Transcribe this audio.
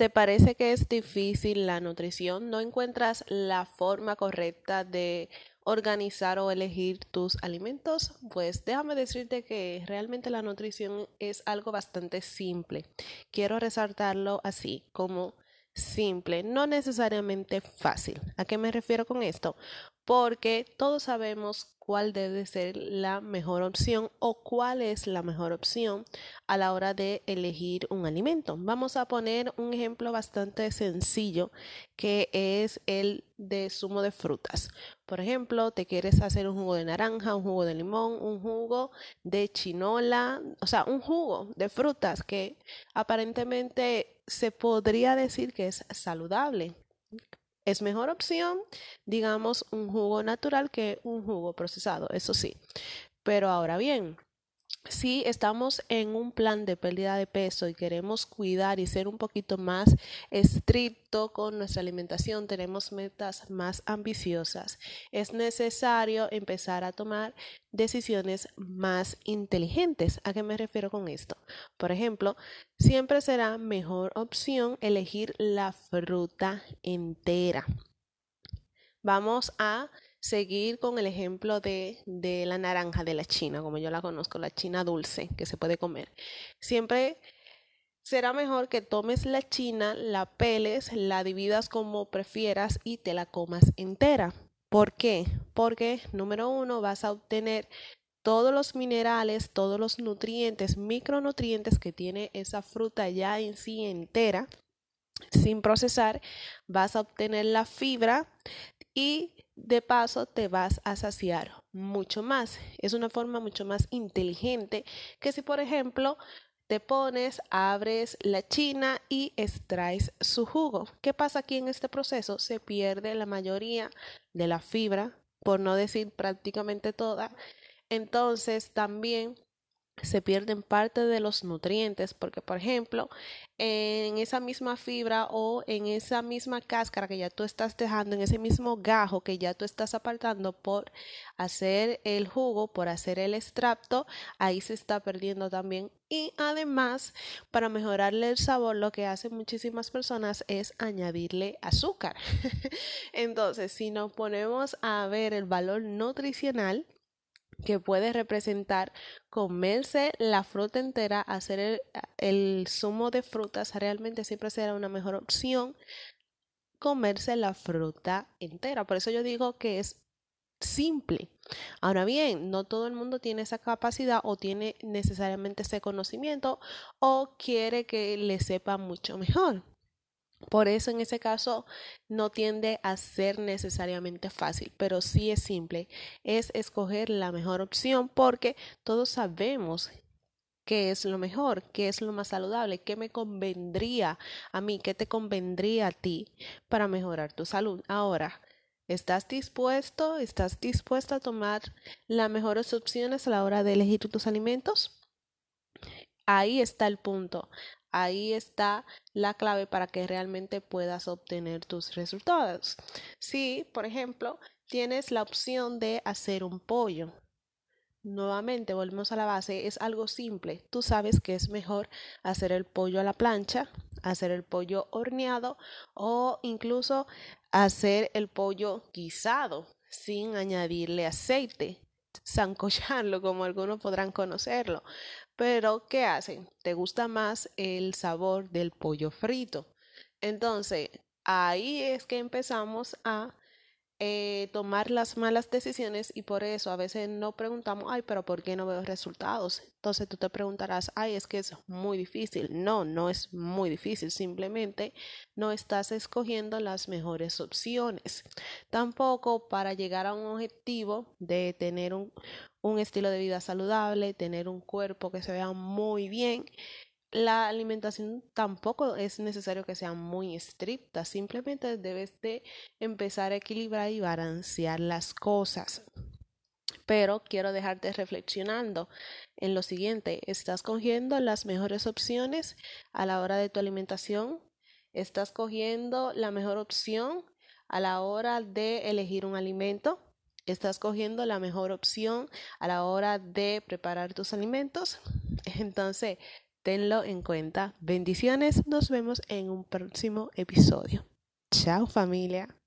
¿Te parece que es difícil la nutrición? ¿No encuentras la forma correcta de organizar o elegir tus alimentos? Pues déjame decirte que realmente la nutrición es algo bastante simple. Quiero resaltarlo así, como simple, no necesariamente fácil. ¿A qué me refiero con esto? Porque todos sabemos cuál debe ser la mejor opción o cuál es la mejor opción a la hora de elegir un alimento. Vamos a poner un ejemplo bastante sencillo que es el de zumo de frutas. Por ejemplo, te quieres hacer un jugo de naranja, un jugo de limón, un jugo de chinola, o sea, un jugo de frutas que aparentemente se podría decir que es saludable es mejor opción, digamos, un jugo natural que un jugo procesado, eso sí. Pero ahora bien, si estamos en un plan de pérdida de peso y queremos cuidar y ser un poquito más estricto con nuestra alimentación, tenemos metas más ambiciosas, es necesario empezar a tomar decisiones más inteligentes. ¿A qué me refiero con esto? Por ejemplo, siempre será mejor opción elegir la fruta entera. Vamos a seguir con el ejemplo de, de la naranja de la China, como yo la conozco, la China dulce, que se puede comer. Siempre será mejor que tomes la china, la peles, la dividas como prefieras y te la comas entera. ¿Por qué? Porque, número uno, vas a obtener todos los minerales, todos los nutrientes, micronutrientes que tiene esa fruta ya en sí entera, sin procesar, vas a obtener la fibra y de paso te vas a saciar mucho más. Es una forma mucho más inteligente que si, por ejemplo, te pones, abres la china y extraes su jugo. ¿Qué pasa aquí en este proceso? Se pierde la mayoría de la fibra, por no decir prácticamente toda. Entonces también se pierden parte de los nutrientes porque por ejemplo en esa misma fibra o en esa misma cáscara que ya tú estás dejando en ese mismo gajo que ya tú estás apartando por hacer el jugo por hacer el extracto ahí se está perdiendo también. Y además para mejorarle el sabor lo que hacen muchísimas personas es añadirle azúcar. Entonces si nos ponemos a ver el valor nutricional que puede representar comerse la fruta entera, hacer el, el, zumo de frutas, realmente siempre será una mejor opción comerse la fruta entera. Por eso yo digo que es simple. Ahora bien, no todo el mundo tiene esa capacidad o tiene necesariamente ese conocimiento o quiere que le sepa mucho mejor. Por eso en ese caso no tiende a ser necesariamente fácil, pero sí es simple, es escoger la mejor opción porque todos sabemos qué es lo mejor, qué es lo más saludable, qué me convendría a mí, qué te convendría a ti para mejorar tu salud. Ahora, ¿estás dispuesto, estás dispuesta a tomar las mejores opciones a la hora de elegir tus alimentos? Ahí está el punto. Ahí está la clave para que realmente puedas obtener tus resultados. Si, por ejemplo, tienes la opción de hacer un pollo, Nuevamente, volvemos a la base, es algo simple. Tú sabes que es mejor hacer el pollo a la plancha, hacer el pollo horneado o incluso hacer el pollo guisado sin añadirle aceite, zancollarlo como algunos podrán conocerlo. Pero, ¿qué hacen? Te gusta más el sabor del pollo frito. Entonces, ahí es que empezamos a eh, tomar las malas decisiones y por eso a veces no preguntamos, ay, pero ¿por qué no veo resultados? Entonces tú te preguntarás, ay, es que es muy difícil. No, no es muy difícil, simplemente no estás escogiendo las mejores opciones. Tampoco para llegar a un objetivo de tener un, un estilo de vida saludable, tener un cuerpo que se vea muy bien, la alimentación tampoco es necesario que sea muy estricta, simplemente debes de empezar a equilibrar y balancear las cosas. Pero quiero dejarte reflexionando en lo siguiente, ¿estás cogiendo las mejores opciones a la hora de tu alimentación? ¿Estás cogiendo la mejor opción a la hora de elegir un alimento? ¿Estás cogiendo la mejor opción a la hora de preparar tus alimentos? Entonces, Tenlo en cuenta. Bendiciones. Nos vemos en un próximo episodio. Chao familia.